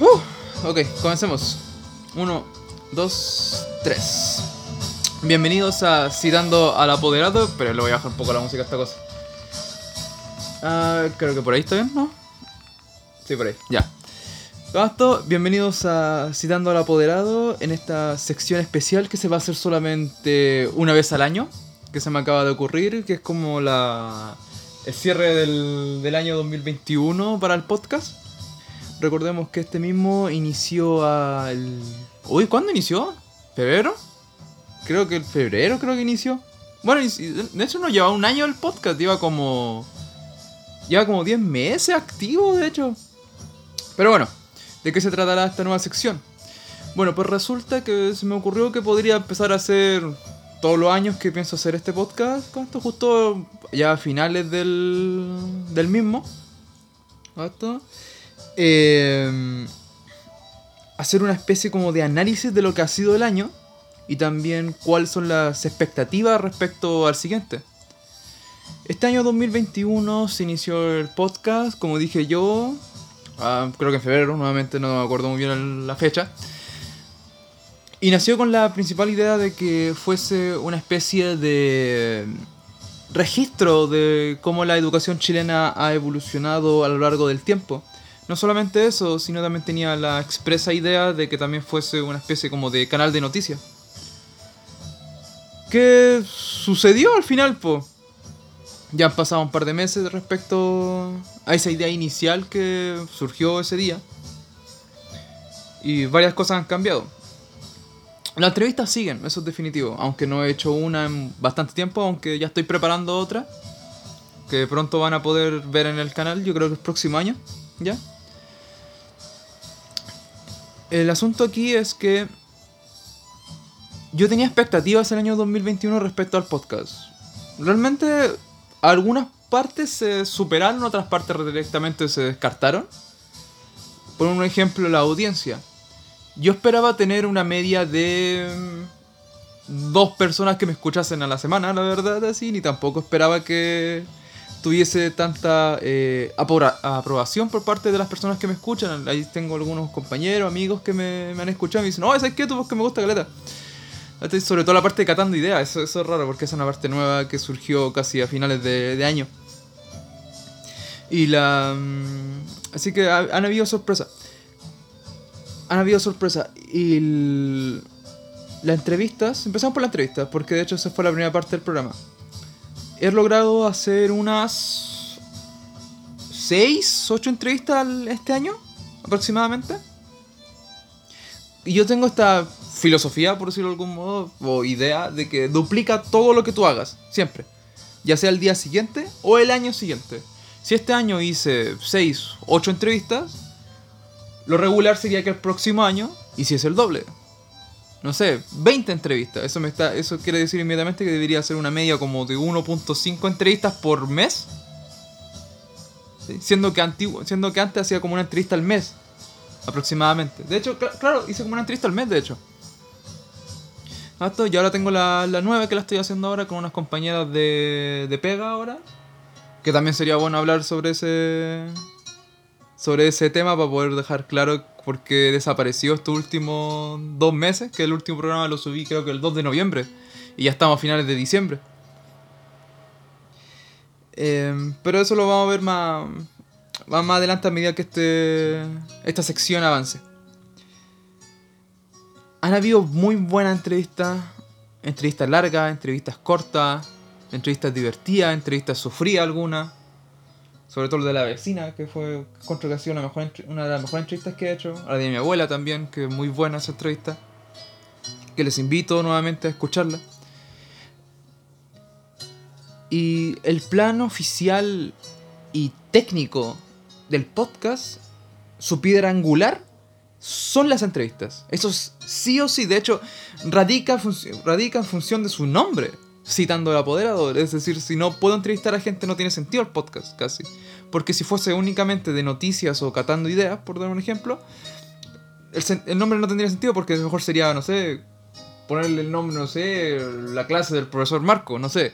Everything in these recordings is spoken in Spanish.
Uh, ok, comencemos. Uno, dos, tres. Bienvenidos a Citando al Apoderado, pero le voy a bajar un poco la música a esta cosa. Ah, creo que por ahí está bien, ¿no? Sí, por ahí, ya. Esto, bienvenidos a Citando al Apoderado en esta sección especial que se va a hacer solamente una vez al año, que se me acaba de ocurrir, que es como la el cierre del, del año 2021 para el podcast. Recordemos que este mismo inició al... Uy, ¿cuándo inició? ¿Febrero? Creo que el febrero creo que inició. Bueno, de hecho no lleva un año el podcast, lleva como... Lleva como 10 meses activo, de hecho. Pero bueno, ¿de qué se tratará esta nueva sección? Bueno, pues resulta que se me ocurrió que podría empezar a hacer todos los años que pienso hacer este podcast, esto justo ya a finales del, del mismo. ¿Esto? Eh, hacer una especie como de análisis de lo que ha sido el año y también cuáles son las expectativas respecto al siguiente. Este año 2021 se inició el podcast, como dije yo, ah, creo que en febrero, nuevamente no me acuerdo muy bien la fecha. Y nació con la principal idea de que fuese una especie de registro de cómo la educación chilena ha evolucionado a lo largo del tiempo. No solamente eso, sino también tenía la expresa idea de que también fuese una especie como de canal de noticias. ¿Qué sucedió al final, po? Ya han pasado un par de meses respecto a esa idea inicial que surgió ese día. Y varias cosas han cambiado. Las entrevistas siguen, eso es definitivo. Aunque no he hecho una en bastante tiempo, aunque ya estoy preparando otra. Que pronto van a poder ver en el canal, yo creo que el próximo año. ¿Ya? El asunto aquí es que yo tenía expectativas el año 2021 respecto al podcast. Realmente algunas partes se superaron, otras partes directamente se descartaron. Por un ejemplo, la audiencia. Yo esperaba tener una media de mm, dos personas que me escuchasen a la semana, la verdad, así, ni tampoco esperaba que tuviese tanta eh, aprobación por parte de las personas que me escuchan. Ahí tengo algunos compañeros, amigos que me, han escuchado y me dicen, no, ¿sabes qué? Tú que me gusta caleta. Sobre todo la parte de catando ideas, eso, eso, es raro porque es una parte nueva que surgió casi a finales de, año. Y la... Mm, así que han habido sorpresas. Han habido sorpresas. Y... Las entrevistas, empezamos por las entrevistas, porque de hecho esa fue la primera parte del programa he logrado hacer unas 6, 8 entrevistas este año, aproximadamente. Y yo tengo esta filosofía, por decirlo de algún modo, o idea de que duplica todo lo que tú hagas, siempre. Ya sea el día siguiente o el año siguiente. Si este año hice 6, 8 entrevistas, lo regular sería que el próximo año hiciese el doble no sé, 20 entrevistas. Eso me está eso quiere decir inmediatamente que debería ser una media como de 1.5 entrevistas por mes. Siendo que antiguo, siendo que antes hacía como una entrevista al mes aproximadamente. De hecho, claro, hice como una entrevista al mes, de hecho. Y ahora tengo la, la nueva que la estoy haciendo ahora con unas compañeras de, de pega ahora. Que también sería bueno hablar sobre ese sobre ese tema para poder dejar claro por qué desapareció estos últimos dos meses, que el último programa lo subí creo que el 2 de noviembre y ya estamos a finales de diciembre. Em, pero eso lo vamos a ver más, más, adelante a medida que este, esta sección avance. Han habido muy buenas entrevistas, entrevistas largas, entrevistas cortas, entrevistas divertidas, entrevistas sufridas algunas sobre todo el de la vecina, que fue contra que ha sido una, mejor, una de las mejores entrevistas que he hecho. A la de mi abuela también, que es muy buena esa entrevista. Que les invito nuevamente a escucharla. Y el plan oficial y técnico del podcast, su piedra angular, son las entrevistas. Eso sí o sí, de hecho, radica, radica en función de su nombre citando al apoderador. Es decir, si no puedo entrevistar a gente, no tiene sentido el podcast casi. Porque si fuese únicamente de noticias o catando ideas, por dar un ejemplo, el, nombre no tendría sentido porque mejor sería, no sé, ponerle el nombre, no sé, la clase del profesor Marco, no sé.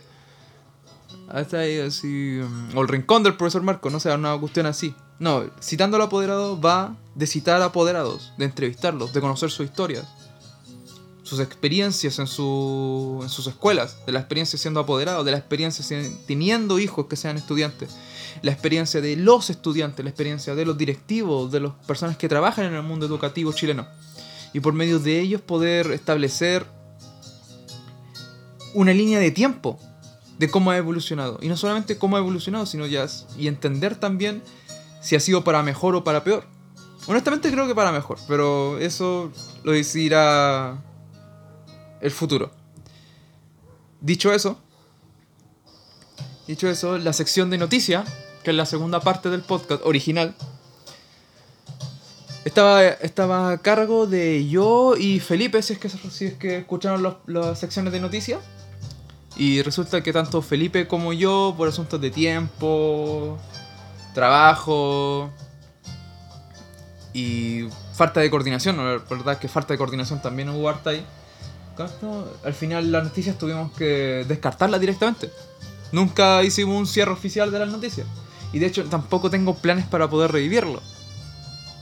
Hasta ahí así. mm, O el rincón del profesor Marco, no sé, una cuestión así. No, citando al apoderado va de citar apoderados, de entrevistarlos, de conocer sus historias, sus experiencias en, su, en sus escuelas, de la experiencia siendo apoderado, de la experiencia teniendo hijos que sean estudiantes, la experiencia de los estudiantes, la experiencia de los directivos, de las personas que trabajan en el mundo educativo chileno. Y por medio de ellos poder establecer una línea de tiempo de cómo ha evolucionado. Y no solamente cómo ha evolucionado, sino ya y entender también si ha sido para mejor o para peor. Honestamente creo que para mejor, pero eso lo decidirá el futuro. Dicho eso, dicho eso, la sección de noticias, que es la segunda parte del podcast original, estaba, estaba a cargo de yo y Felipe, si es que, si es que escucharon los- las secciones de noticias. Y resulta que tanto Felipe como yo, por asuntos de tiempo, trabajo y falta de coordinación, la verdad es que falta de coordinación también hubo harta ahí. Al final las noticias tuvimos que descartarlas directamente. Nunca hicimos un cierre oficial de las noticias. Y de hecho tampoco tengo planes para poder revivirlo.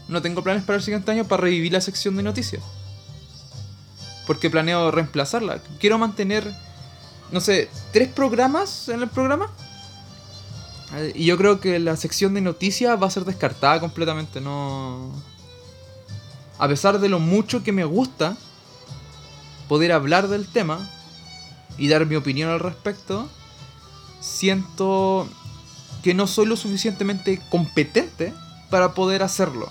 No tengo planes para el siguiente año para revivir la sección de noticias. Porque planeo reemplazarla. Quiero mantener, no sé, tres programas en el programa. Eh, Y yo creo que la sección de noticias va a ser descartada completamente. No. A pesar de lo mucho que me gusta poder hablar del tema y dar mi opinión al respecto, siento que no soy lo suficientemente competente para poder hacerlo.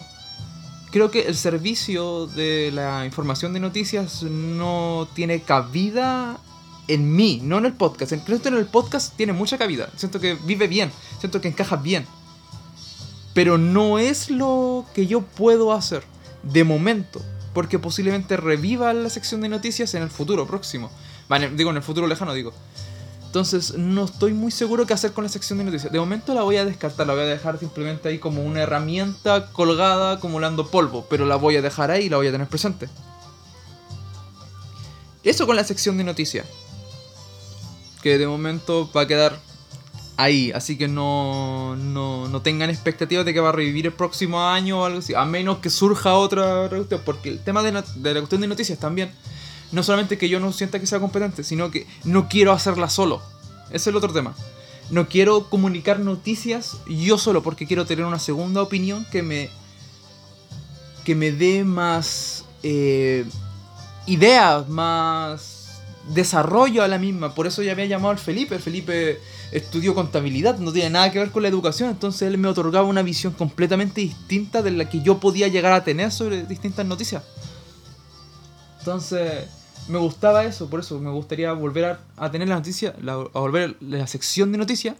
Creo que el servicio de la información de noticias no tiene cabida en mí, no en el podcast. Creo que en el podcast tiene mucha cabida. Siento que vive bien, siento que encaja bien. Pero no es lo que yo puedo hacer de momento. Porque posiblemente reviva la sección de noticias en el futuro próximo. Vale, digo, en el futuro lejano, digo. Entonces, no estoy muy seguro qué hacer con la sección de noticias. De momento la voy a descartar, la voy a dejar simplemente ahí como una herramienta colgada acumulando polvo. Pero la voy a dejar ahí y la voy a tener presente. Eso con la sección de noticias. Que de momento va a quedar ahí. Así que no, no, no tengan expectativas de que va a revivir el próximo año o algo así. A menos que surja otra otra. Porque el tema de la cuestión de noticias también. No solamente que yo no sienta que sea competente, sino que no quiero hacerla solo. Ese es el otro tema. No quiero comunicar noticias yo solo porque quiero tener una segunda opinión que me que me dé más eh, ideas, más desarrollo a la misma. Por eso ya había llamado al Felipe. El Felipe estudió contabilidad, no tiene nada que ver con la educación. Entonces él me otorgaba una visión completamente distinta de la que yo podía llegar a tener sobre distintas noticias. Entonces me gustaba eso, por eso me gustaría volver a, a tener la noticia, la- a volver la sección de noticias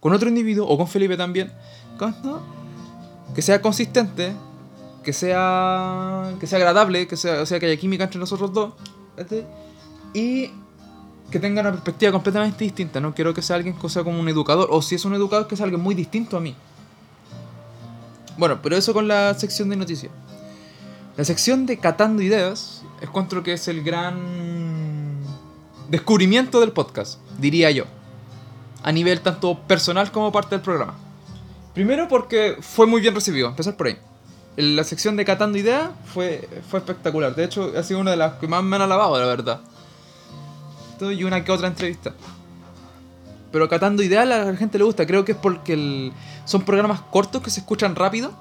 con otro individuo o con Felipe también. Que sea consistente, que sea que sea agradable, que sea, o sea que haya química entre nosotros dos. Y que tenga una perspectiva completamente distinta. No quiero que sea alguien que sea como un educador. O si es un educador, que sea alguien muy distinto a mí. Bueno, pero eso con la sección de noticias. La sección de Catando Ideas encuentro que es el gran descubrimiento del podcast, diría yo. A nivel tanto personal como parte del programa. Primero porque fue muy bien recibido, empezar por ahí. La sección de Catando Ideas fue, fue espectacular. De hecho, ha sido una de las que más me han alabado, la verdad. Y una que otra entrevista. Pero Catando Ideas a la gente le gusta. Creo que es porque son programas cortos que se escuchan rápido.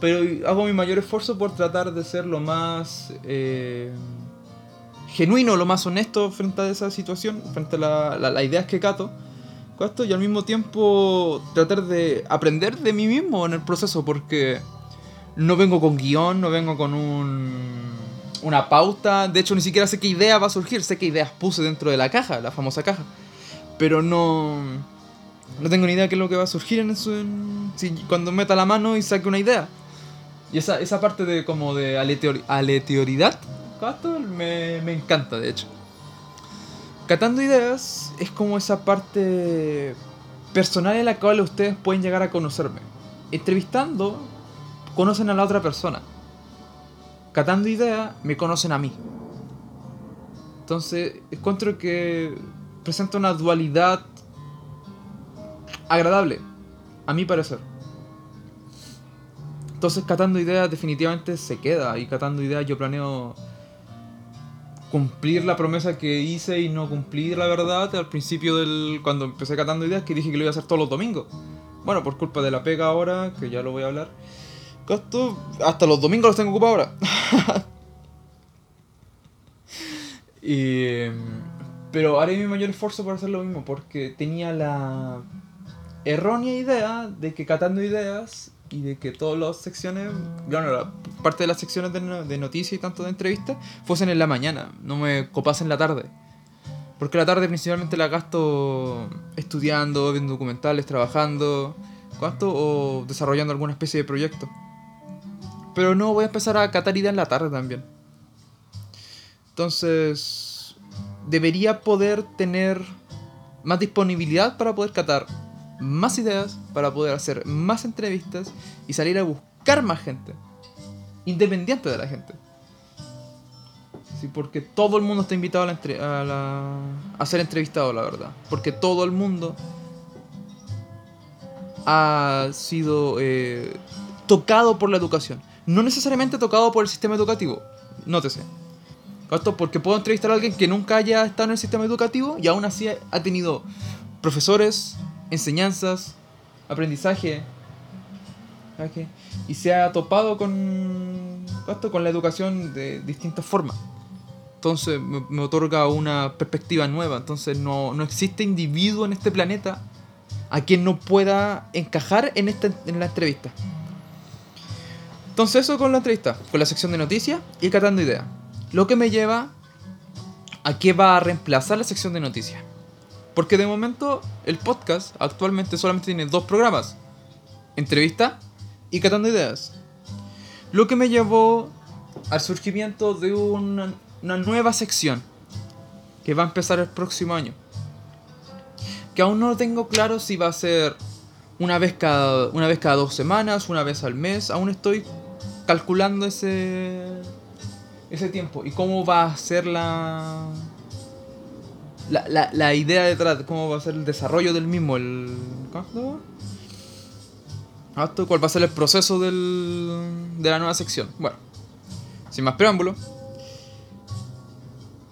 Pero hago mi mayor esfuerzo por tratar de ser lo más eh, genuino, lo más honesto frente a esa situación, frente a la- la- las ideas que cato. y al mismo tiempo tratar de aprender de mí mismo en el proceso, porque no vengo con guion, no vengo con un, una pauta. De hecho, ni siquiera sé qué idea va a surgir, sé qué ideas puse dentro de la caja, la famosa caja. Pero no. No tengo ni idea qué es lo que va a surgir en eso. si, cuando meta la mano y saque una idea. Y esa, esa parte de como de aleatoriedad ¿cuánto? me, me encanta, de hecho. Catando ideas es como esa parte personal en la cual ustedes pueden llegar a conocerme. Entrevistando, conocen a la otra persona. Catando ideas, me conocen a mí. Entonces, encuentro que presenta una dualidad agradable, a mi parecer. Entonces, catando ideas definitivamente se queda. Y catando ideas yo planeo cumplir la promesa que hice y no cumplir la verdad al principio del. cuando empecé catando ideas que dije que lo iba a hacer todos los domingos. Bueno, por culpa de la pega ahora, que ya lo voy a hablar. Esto, hasta los domingos los tengo ocupados ahora. y, pero haré mi mayor esfuerzo para hacer lo mismo, porque tenía la errónea idea de que catando ideas y de que todas las secciones, bueno, la parte de las secciones de, de noticias y tanto de entrevistas, fuesen en la mañana, no me copasen la tarde. Porque la tarde principalmente la gasto estudiando, viendo documentales, trabajando, ¿cuánto? O desarrollando alguna especie de proyecto. Pero no, voy a empezar a catar ideas en la tarde también. Entonces, debería poder tener más disponibilidad para poder catar más ideas, para poder hacer más entrevistas y salir a buscar más gente. Independiente de la gente. Sí, porque todo el mundo está invitado a, a, ser entrevistado, la verdad. Porque todo el mundo ha sido eh, tocado por la educación. No necesariamente tocado por el sistema educativo. Nótese. Esto porque puedo entrevistar a alguien que nunca haya estado en el sistema educativo y aún así ha tenido profesores, enseñanzas, aprendizaje. Y se ha topado con, con la educación de distintas formas. Entonces me, otorga una perspectiva nueva. Entonces no, no, existe individuo en este planeta a quien no pueda encajar en, esta, en la entrevista. Entonces eso con la entrevista, con la sección de noticias y catando ideas. Lo que me lleva a qué va a reemplazar la sección de noticias. Porque de momento el podcast actualmente solamente tiene dos programas. Entrevista y catando ideas. Lo que me llevó al surgimiento de una, nueva sección que va a empezar el próximo año. Que aún no tengo claro si va a ser una vez cada, una vez cada dos semanas, una vez al mes. Aún estoy calculando ese, ese tiempo y cómo va a ser la, la, la, idea detrás, cómo va a ser el desarrollo del mismo, el... ¿Cuál va a ser el proceso del, de la nueva sección? Bueno, sin más preámbulo.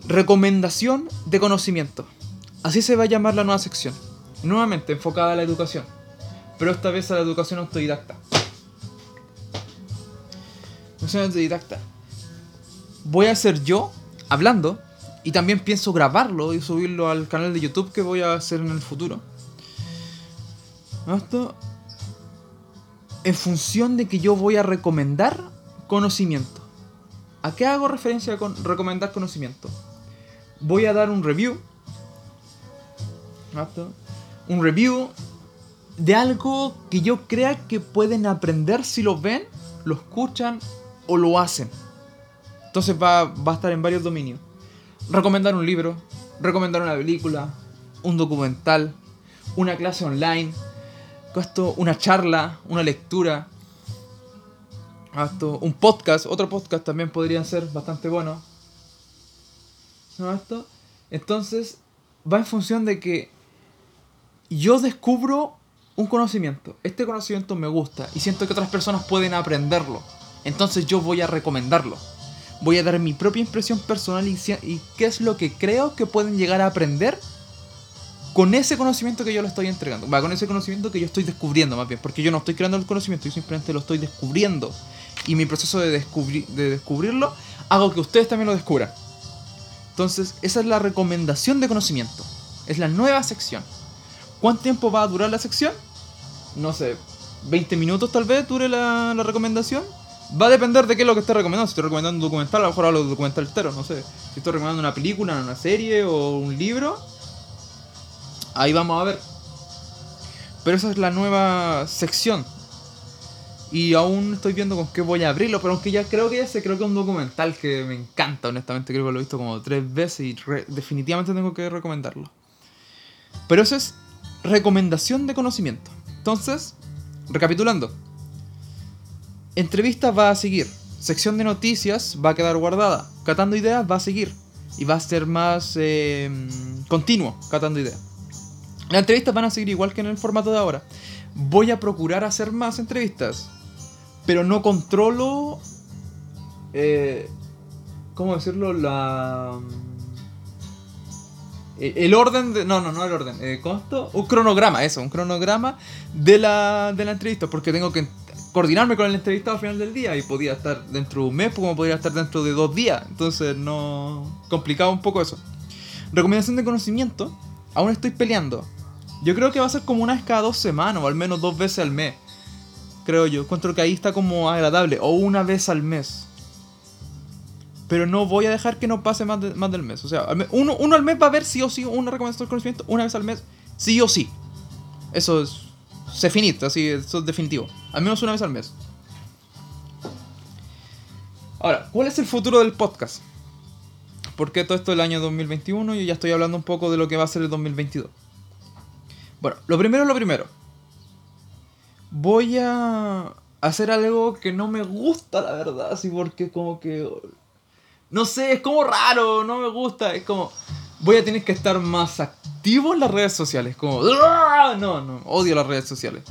Recomendación de conocimiento. Así se va a llamar la nueva sección. Nuevamente enfocada a la educación. Pero esta vez a la educación autodidacta soy autodidacta. Voy a ser yo hablando y también pienso grabarlo y subirlo al canal de YouTube que voy a hacer en el futuro. Esto en función de que yo voy a recomendar conocimiento. ¿A qué hago referencia con recomendar conocimiento? Voy a dar un review. Un review de algo que yo crea que pueden aprender si lo ven, lo escuchan o lo hacen. Entonces va, a estar en varios dominios. Recomendar un libro, recomendar una película, un documental, una clase online, esto, una charla, una lectura, esto, un podcast, otro podcast también podrían ser bastante buenos. Esto? Entonces va en función de que yo descubro un conocimiento. Este conocimiento me gusta y siento que otras personas pueden aprenderlo. Entonces yo voy a recomendarlo. Voy a dar mi propia impresión personal y, qué es lo que creo que pueden llegar a aprender con ese conocimiento que yo le estoy entregando. Va, con ese conocimiento que yo estoy descubriendo más bien. Porque yo no estoy creando el conocimiento, yo simplemente lo estoy descubriendo. Y mi proceso de, de descubrirlo hago que ustedes también lo descubran. Entonces, esa es la recomendación de conocimiento. Es la nueva sección. ¿Cuánto tiempo va a durar la sección? No sé, 20 minutos tal vez dure la recomendación. Va a depender de qué es lo que esté recomendando. Si estoy recomendando un documental, a lo mejor hablo de documental entero, no sé. Si estoy recomendando una película, una serie o un libro, ahí vamos a ver. Pero esa es la nueva sección. Y aún estoy viendo con qué voy a abrirlo, pero aunque ya creo que ya sé, creo que es un documental que me encanta, honestamente, creo que lo he visto como tres veces y definitivamente tengo que recomendarlo. Pero eso es recomendación de conocimiento. Entonces, recapitulando, Entrevistas va a seguir. Sección de noticias va a quedar guardada. Catando ideas va a seguir. Y va a ser más eh, continuo, catando ideas. Las entrevistas van a seguir igual que en el formato de ahora. Voy a procurar hacer más entrevistas, pero no controlo... Eh, ¿Cómo decirlo? La... eh, El orden de. No, no, no el orden. Eh, ¿Cómo esto? Un cronograma, eso, un cronograma de la, de la entrevista. Porque tengo que coordinarme con el entrevistado al final del día. Y podía estar dentro de un mes, como podría estar dentro de dos días. Entonces, no. Complicaba un poco eso. Recomendación de conocimiento. Aún estoy peleando. Yo creo que va a ser como una vez cada dos semanas, o al menos dos veces al mes. Creo yo. Encuentro que ahí está como agradable. O una vez al mes. Pero no voy a dejar que no pase más, de- más del mes. O sea, uno, uno al mes va a ver sí o sí una recomendación de conocimiento. Una vez al mes, sí o sí. Eso es. Se finita, así, eso es definitivo. Al menos una vez al mes. Ahora, ¿cuál es el futuro del podcast? Porque todo esto es el año 2021 y ya estoy hablando un poco de lo que va a ser el 2022. Bueno, lo primero es lo primero. Voy a hacer algo que no me gusta, la verdad, así porque como que... No sé, es como raro, no me gusta, es como... Voy a tener que estar más activo en las redes sociales, como... No, no, odio las redes sociales.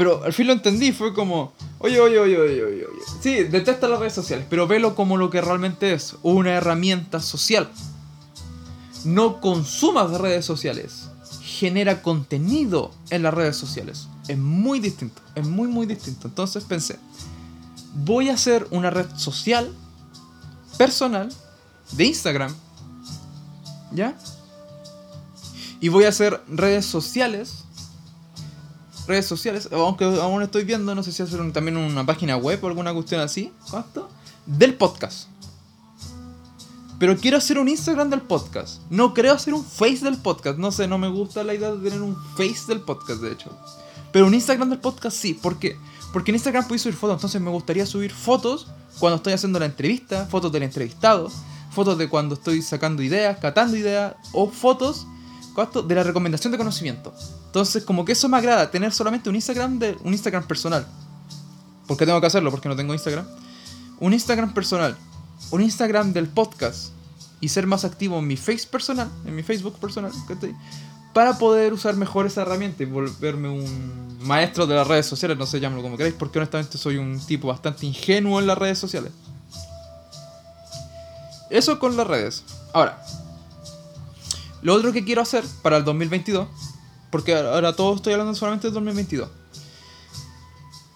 Pero al fin lo entendí, fue como... Oye, oye, oye, oye, oye, oye. Sí, detesta las redes sociales, pero velo como lo que realmente es, una herramienta social. No consumas redes sociales. Genera contenido en las redes sociales. Es muy distinto, es muy, muy distinto. Entonces pensé, voy a hacer una red social personal de Instagram. ¿Ya? Y voy a hacer redes sociales. Redes sociales, aunque aún estoy viendo, no sé si hacer también una página web o alguna cuestión así. ¿Cuánto? Del podcast. Pero quiero hacer un Instagram del podcast. No creo hacer un Face del podcast. No sé, no me gusta la idea de tener un Face del podcast, de hecho. Pero un Instagram del podcast sí. ¿Por qué? Porque en Instagram puedes subir fotos. Entonces me gustaría subir fotos cuando estoy haciendo la entrevista, fotos del entrevistado, fotos de cuando estoy sacando ideas, catando ideas, o fotos ¿cuánto? de la recomendación de conocimiento. Entonces, como que eso me agrada, tener solamente un Instagram de un Instagram personal. Porque tengo que hacerlo, porque no tengo Instagram. Un Instagram personal, un Instagram del podcast y ser más activo en mi face personal, en mi Facebook personal, para poder usar mejor esa herramienta y volverme un maestro de las redes sociales, no sé, llámalo como queráis, porque honestamente soy un tipo bastante ingenuo en las redes sociales. Eso con las redes. Ahora, lo otro que quiero hacer para el 2022, porque ahora todo estoy hablando solamente del 2022.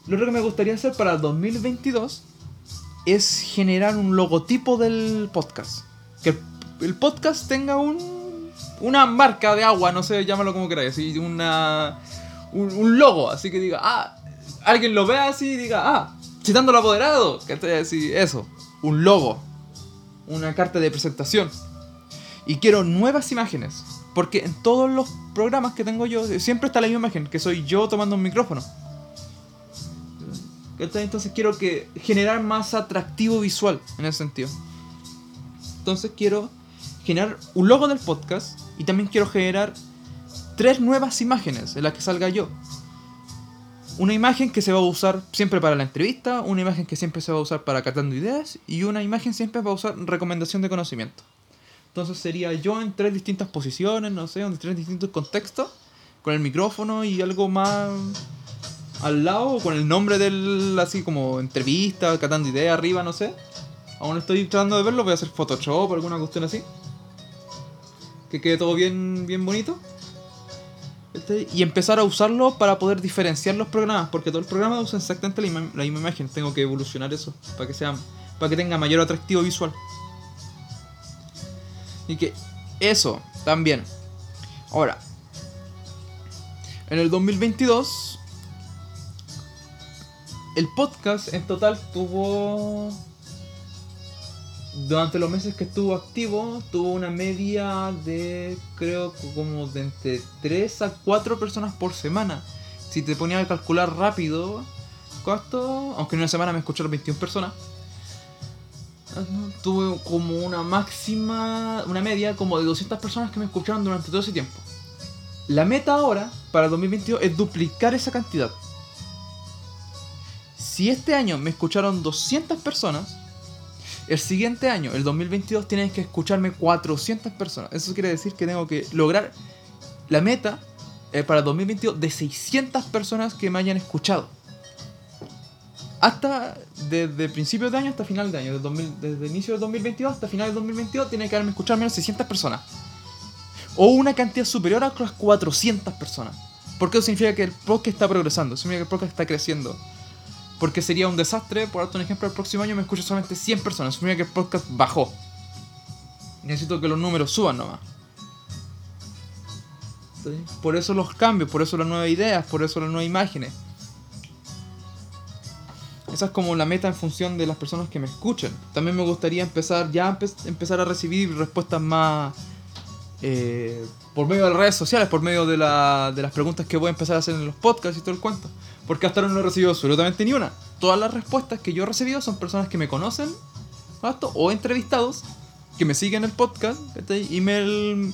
Lo otro que me gustaría hacer para el 2022 es generar un logotipo del podcast. Que el, podcast tenga un una marca de agua, no sé, llámalo como queráis, así una un, un logo, así que diga, ah, alguien lo vea así y diga, ah, citando al apoderado, que así, eso, un logo, una carta de presentación. Y quiero nuevas imágenes, porque en todos los programas que tengo yo siempre está la misma imagen, que soy yo tomando un micrófono. Entonces quiero que generar más atractivo visual en ese sentido. Entonces quiero generar un logo del podcast y también quiero generar tres nuevas imágenes en las que salga yo. Una imagen que se va a usar siempre para la entrevista, una imagen que siempre se va a usar para catando ideas y una imagen siempre va a usar recomendación de conocimiento. Entonces sería yo en tres distintas posiciones, no sé, en tres distintos contextos, con el micrófono y algo más al lado, con el nombre del, así como entrevista, catando ideas arriba, no sé. Aún estoy tratando de verlo, voy a hacer Photoshop o alguna cuestión así. Que quede todo bien, bien bonito. Este, Y empezar a usarlo para poder diferenciar los programas, porque todo el programa usa exactamente la, la misma imagen. Tengo que evolucionar eso para que sea, para que tenga mayor atractivo visual. Y que eso también. Ahora, en el 2022, el podcast en total tuvo durante los meses que estuvo activo, tuvo una media de, creo, como de entre 3 a 4 personas por semana. Si te ponía a calcular rápido, ¿cuánto? Aunque en una semana me escucharon 21 personas. Tuve como una máxima, una media como de 200 personas que me escucharon durante todo ese tiempo. La meta ahora, para el 2022, es duplicar esa cantidad. Si este año me escucharon 200 personas, el siguiente año, el 2022, tienen que escucharme 400 personas. Eso quiere decir que tengo que lograr la meta eh, para 2022 de 600 personas que me hayan escuchado. Hasta desde principios de año hasta final de año, desde, 2000 desde inicio de 2022 hasta final de 2022, tiene que haberme escuchado al menos 600 personas. O una cantidad superior a las 400 personas. Porque eso significa que el podcast está progresando, significa que el podcast está creciendo. Porque sería un desastre, por darte un ejemplo, el próximo año me escucha solamente 100 personas, significa que el podcast bajó. Necesito que los números suban nomás. Por eso los cambios, por eso las nuevas ideas, por eso las nuevas imágenes. Esa es como la meta en función de las personas que me escuchen. También me gustaría empezar ya empezar a recibir respuestas más eh, por medio de las redes sociales, por medio de, la, de las preguntas que voy a empezar a hacer en los podcasts y todo el cuento. Porque hasta ahora no he recibido absolutamente ni una. Todas las respuestas que yo he recibido son personas que me conocen o entrevistados que me siguen el podcast y, me,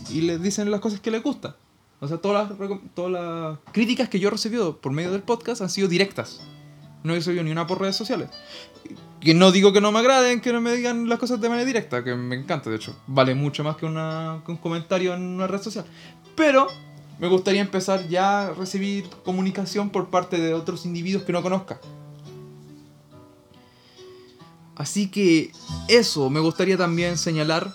y les dicen las cosas que les gustan. O sea, todas las, todas las críticas que yo he recibido por medio del podcast han sido directas. No he recibido ni una por redes sociales. Que no digo que no me agraden, que no me digan las cosas de manera directa, que me encanta, de hecho. Vale mucho más que, una, que un comentario en una red social. Pero me gustaría empezar ya a recibir comunicación por parte de otros individuos que no conozca. Así que eso, me gustaría también señalar,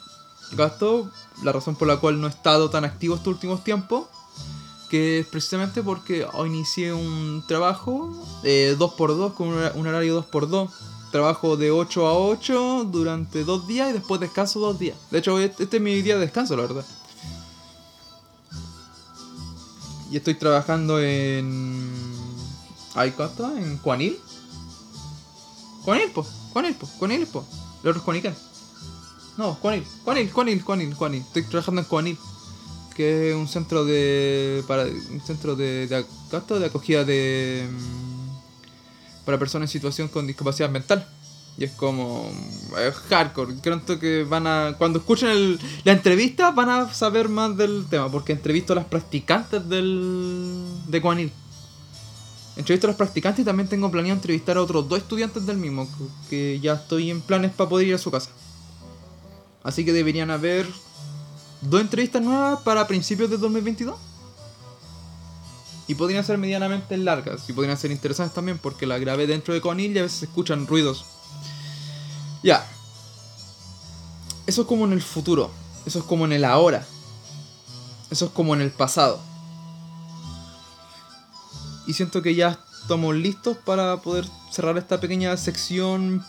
Gasto, la razón por la cual no he estado tan activo estos últimos tiempos, que es precisamente porque inicié un trabajo de 2x2 con un horario 2x2. Trabajo de 8 a 8 durante dos días y después descanso dos días. De hecho, este es mi día de descanso, la verdad. Y estoy trabajando en. ¿Ay, cuánto? ¿En Juanil? Juanil, po. Juanil, po. Juanil, po. El otro es Juanican. No, Juanil. Juanil, Juanil, Juanil, Juanil. Estoy trabajando en Juanil. Que es un centro de. Para, un centro de. de, de acogida de. Mm, para personas en situación con discapacidad mental. Y es como. Es hardcore. Creo que van a. Cuando escuchen el, la entrevista van a saber más del tema. Porque entrevisto a las practicantes del. de Guanil. Entrevisto a las practicantes y también tengo planeado entrevistar a otros dos estudiantes del mismo. Que ya estoy en planes para poder ir a su casa. Así que deberían haber dos entrevistas nuevas para principios de 2022. Y podrían ser medianamente largas. Y podrían ser interesantes también porque la grabé dentro de Conil y a veces se escuchan ruidos ya. Eso es como en el futuro. Eso es como en el ahora. Eso es como en el pasado. Y siento que ya estamos listos para poder cerrar esta pequeña sección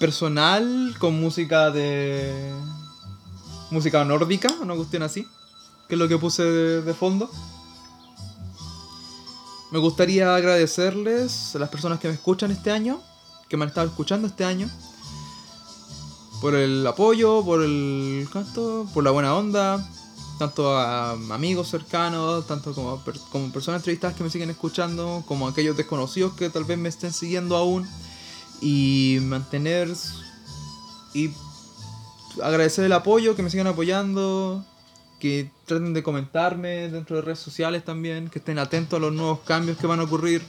personal con música de. Música nórdica, una cuestión así. Que es lo que puse de, fondo. Me gustaría agradecerles a las personas que me escuchan este año, que me han estado escuchando este año por el apoyo, por el canto, por la buena onda, tanto a amigos cercanos, tanto como, como personas entrevistadas que me siguen escuchando, como aquellos desconocidos que tal vez me estén siguiendo aún, y mantener y agradecer el apoyo, que me sigan apoyando, que traten de comentarme dentro de redes sociales también, que estén atentos a los nuevos cambios que van a ocurrir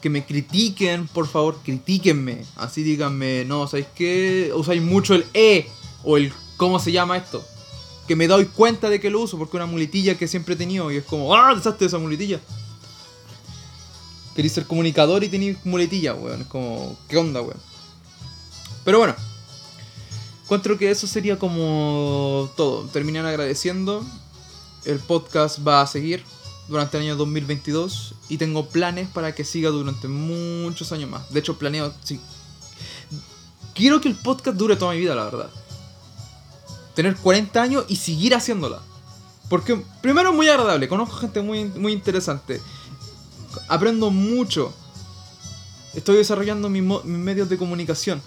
que me critiquen, por favor, critíquenme. Así díganme, no, ¿sabéis qué? Usáis mucho el E o el ¿cómo se llama esto? Que me doy cuenta de que lo uso porque es una muletilla que siempre he tenido y es como, ¡ah! Desaste esa muletilla. Queréis ser comunicador y tenéis muletilla, weón. Es como, ¿qué onda, weón? Pero bueno, encuentro que eso sería como todo. Terminan agradeciendo. El podcast va a seguir durante el año 2022 y tengo planes para que siga durante muchos años más. De hecho, planeo, sí. Quiero que el podcast dure toda mi vida, la verdad. Tener 40 años y seguir haciéndola. Porque primero es muy agradable, conozco gente muy, muy interesante. Aprendo mucho. Estoy desarrollando mis medios de comunicación.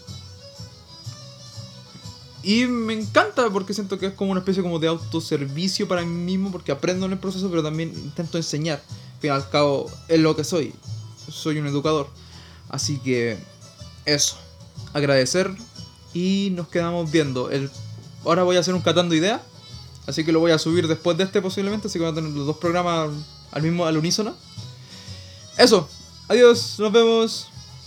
Y me encanta porque siento que es como una especie como de autoservicio para mí mismo porque aprendo en el proceso pero también intento enseñar. Al fin y al cabo es lo que soy. Soy un educador. Así que eso. Agradecer y nos quedamos viendo. El... Ahora voy a hacer un catando idea. Así que lo voy a subir después de este posiblemente. Así que voy a tener los dos programas al mismo al unísono. Eso. Adiós. Nos vemos.